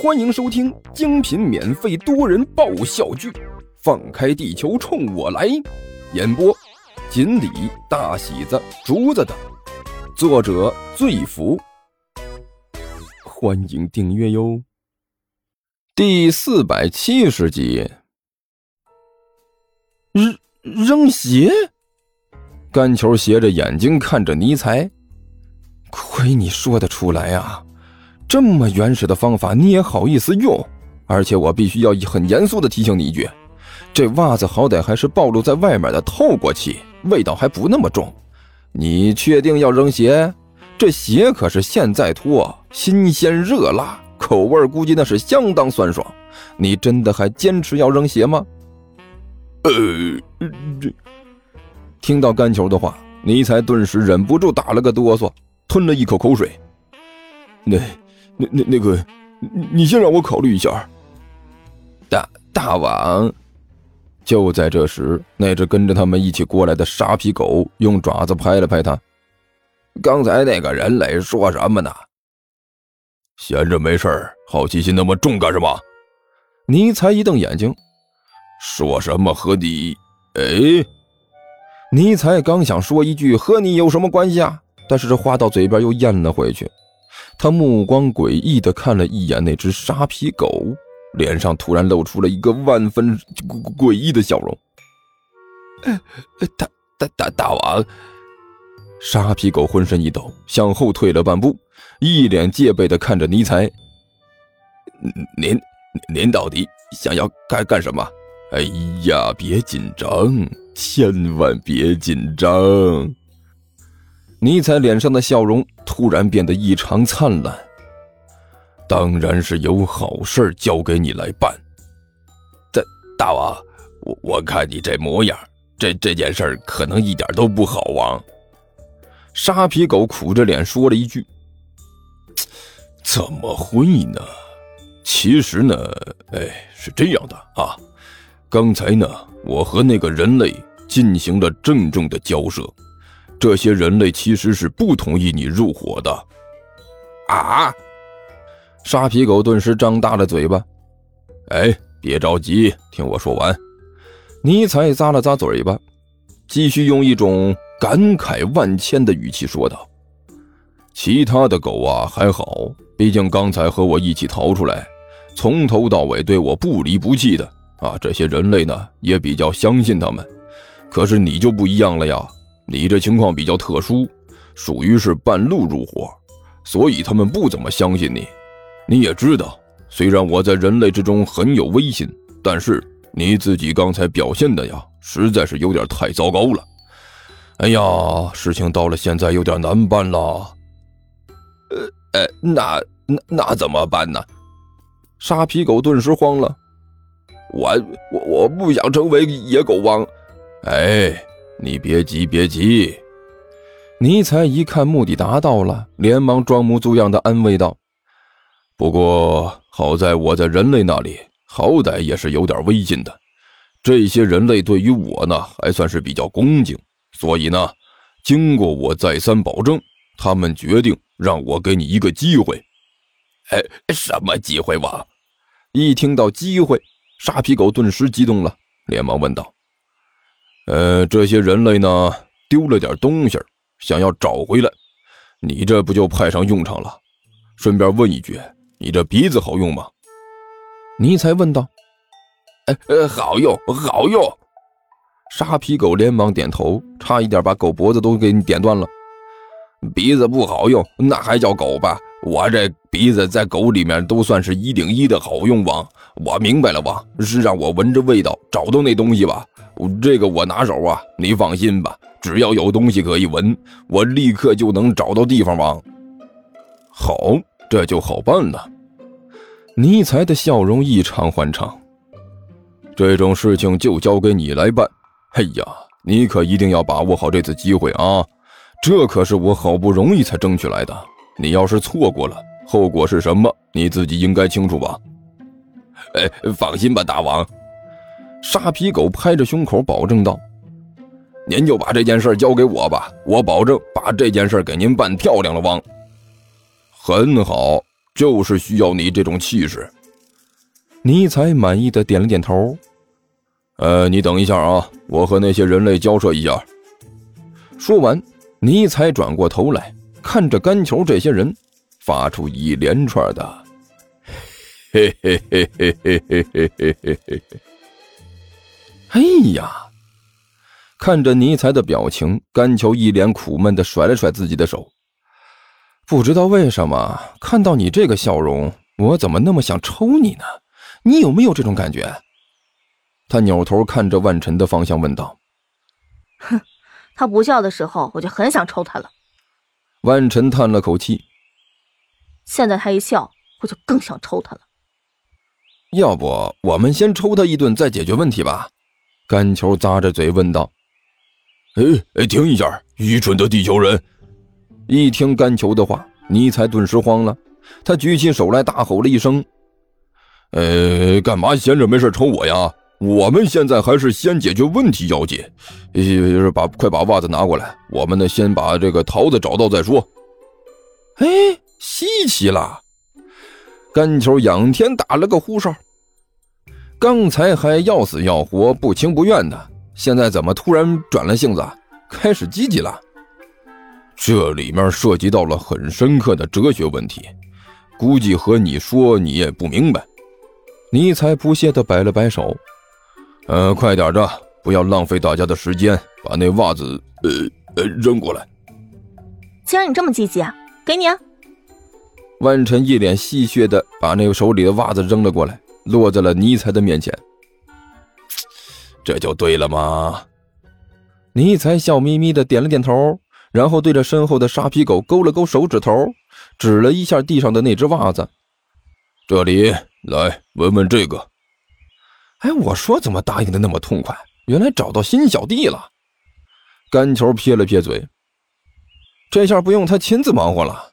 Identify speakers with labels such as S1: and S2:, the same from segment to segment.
S1: 欢迎收听精品免费多人爆笑剧《放开地球冲我来》，演播：锦鲤、大喜子、竹子等，作者：醉福。欢迎订阅哟。第四百七十集，扔扔鞋。干球斜着眼睛看着尼才，亏你说得出来啊！这么原始的方法你也好意思用？而且我必须要很严肃的提醒你一句，这袜子好歹还是暴露在外面的透过气，味道还不那么重。你确定要扔鞋？这鞋可是现在脱，新鲜热辣，口味估计那是相当酸爽。你真的还坚持要扔鞋吗？呃，这。听到干球的话，尼才顿时忍不住打了个哆嗦，吞了一口口水。那、那、那、那个，你先让我考虑一下。大大王，就在这时，那只跟着他们一起过来的沙皮狗用爪子拍了拍他。刚才那个人类说什么呢？闲着没事好奇心那么重干什么？尼才一瞪眼睛，说什么和你？哎。尼才刚想说一句“和你有什么关系啊”，但是这话到嘴边又咽了回去。他目光诡异地看了一眼那只沙皮狗，脸上突然露出了一个万分诡异的笑容。大大大大王，沙皮狗浑身一抖，向后退了半步，一脸戒备地看着尼采。您您到底想要干干什么？哎呀，别紧张。千万别紧张！尼采脸上的笑容突然变得异常灿烂。当然是有好事交给你来办。大大王，我我看你这模样，这这件事可能一点都不好啊。沙皮狗苦着脸说了一句：“怎么会呢？其实呢，哎，是这样的啊。刚才呢，我和那个人类。”进行了郑重的交涉，这些人类其实是不同意你入伙的。啊！沙皮狗顿时张大了嘴巴。哎，别着急，听我说完。尼采咂了咂嘴巴，继续用一种感慨万千的语气说道：“其他的狗啊还好，毕竟刚才和我一起逃出来，从头到尾对我不离不弃的啊。这些人类呢，也比较相信他们。”可是你就不一样了呀，你这情况比较特殊，属于是半路入伙，所以他们不怎么相信你。你也知道，虽然我在人类之中很有威信，但是你自己刚才表现的呀，实在是有点太糟糕了。哎呀，事情到了现在有点难办了。呃，呃，那那那怎么办呢？沙皮狗顿时慌了，我我我不想成为野狗王。哎，你别急，别急。尼采一看目的达到了，连忙装模作样的安慰道：“不过好在我在人类那里，好歹也是有点威信的。这些人类对于我呢，还算是比较恭敬。所以呢，经过我再三保证，他们决定让我给你一个机会。哎，什么机会王？一听到机会，沙皮狗顿时激动了，连忙问道。呃，这些人类呢，丢了点东西，想要找回来，你这不就派上用场了？顺便问一句，你这鼻子好用吗？尼才问道。呃呃，好用，好用。沙皮狗连忙点头，差一点把狗脖子都给你点断了。鼻子不好用，那还叫狗吧？我这鼻子在狗里面都算是一顶一的好用王。我明白了，王是让我闻着味道找到那东西吧？这个我拿手啊，你放心吧，只要有东西可以闻，我立刻就能找到地方王。好，这就好办了。尼才的笑容异常欢畅。这种事情就交给你来办。哎呀，你可一定要把握好这次机会啊！这可是我好不容易才争取来的。你要是错过了，后果是什么？你自己应该清楚吧？哎，放心吧，大王。沙皮狗拍着胸口保证道：“您就把这件事交给我吧，我保证把这件事给您办漂亮了。”汪，很好，就是需要你这种气势。尼采满意的点了点头。呃，你等一下啊，我和那些人类交涉一下。说完，尼采转过头来看着干球这些人，发出一连串的“嘿嘿嘿嘿嘿嘿嘿嘿嘿嘿”。哎呀！看着尼采的表情，甘球一脸苦闷的甩了甩自己的手。不知道为什么，看到你这个笑容，我怎么那么想抽你呢？你有没有这种感觉？他扭头看着万晨的方向问道：“
S2: 哼，他不笑的时候，我就很想抽他了。”
S1: 万晨叹了口气：“
S2: 现在他一笑，我就更想抽他了。
S1: 要不我们先抽他一顿，再解决问题吧？”甘球咂着嘴问道：“哎哎，停一下！愚蠢的地球人！”一听甘球的话，尼采顿时慌了，他举起手来，大吼了一声：“呃，干嘛闲着没事抽我呀？我们现在还是先解决问题要紧。呃，把快把袜子拿过来，我们呢先把这个桃子找到再说。”哎，稀奇了！甘球仰天打了个呼哨。刚才还要死要活、不情不愿的，现在怎么突然转了性子，开始积极了？这里面涉及到了很深刻的哲学问题，估计和你说你也不明白。尼采不屑地摆了摆手：“呃，快点的，不要浪费大家的时间，把那袜子呃呃扔过来。”
S2: 既然你这么积极啊，给你啊！
S1: 万晨一脸戏谑地把那个手里的袜子扔了过来。落在了尼采的面前，这就对了吗？尼采笑眯眯的点了点头，然后对着身后的沙皮狗勾了勾手指头，指了一下地上的那只袜子：“这里，来闻闻这个。”哎，我说怎么答应的那么痛快？原来找到新小弟了。干球撇了撇嘴，这下不用他亲自忙活了。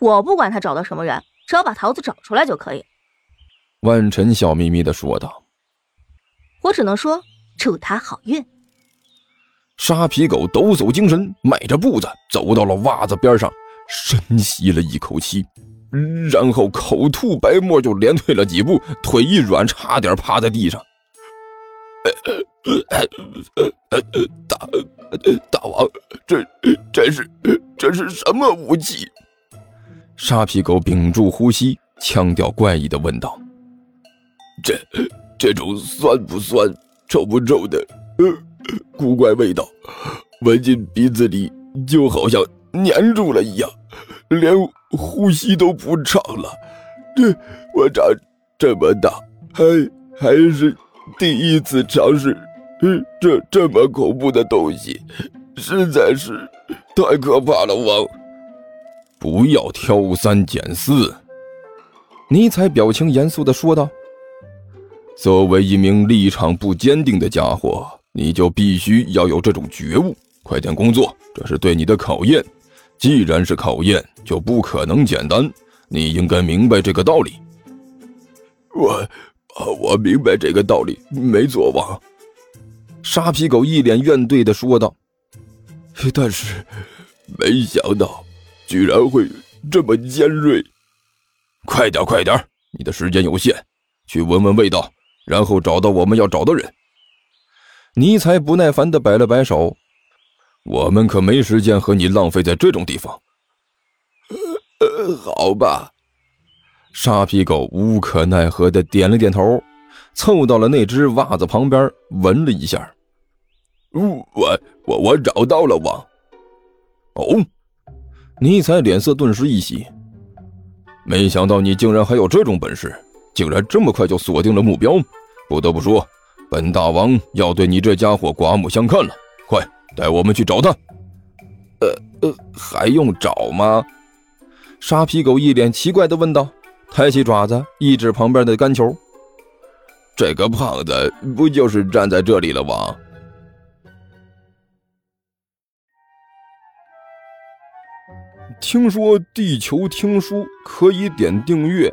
S2: 我不管他找到什么人，只要把桃子找出来就可以。
S1: 万晨笑眯眯的说道：“
S2: 我只能说祝他好运。”
S1: 沙皮狗抖擞精神，迈着步子走到了袜子边上，深吸了一口气，然后口吐白沫，就连退了几步，腿一软，差点趴在地上。大大王，这这是这是什么武器？沙皮狗屏住呼吸，腔调怪异的问道。这这种酸不酸、臭不臭的，呃，古怪味道，闻进鼻子里就好像粘住了一样，连呼吸都不畅了。这我长这么大，还还是第一次尝试，这这么恐怖的东西，实在是太可怕了。王，不要挑三拣四。尼采表情严肃的说道。作为一名立场不坚定的家伙，你就必须要有这种觉悟。快点工作，这是对你的考验。既然是考验，就不可能简单。你应该明白这个道理。我，我明白这个道理，没错，王。沙皮狗一脸怨怼的说道：“但是，没想到，居然会这么尖锐。快点，快点，你的时间有限，去闻闻味道。”然后找到我们要找的人。尼采不耐烦的摆了摆手：“我们可没时间和你浪费在这种地方。”呃，好吧。沙皮狗无可奈何的点了点头，凑到了那只袜子旁边闻了一下。我我我找到了王。哦，尼采脸色顿时一喜，没想到你竟然还有这种本事，竟然这么快就锁定了目标。不得不说，本大王要对你这家伙刮目相看了。快带我们去找他。呃呃，还用找吗？沙皮狗一脸奇怪的问道，抬起爪子一指旁边的干球。这个胖子不就是站在这里了吗？听说地球听书可以点订阅，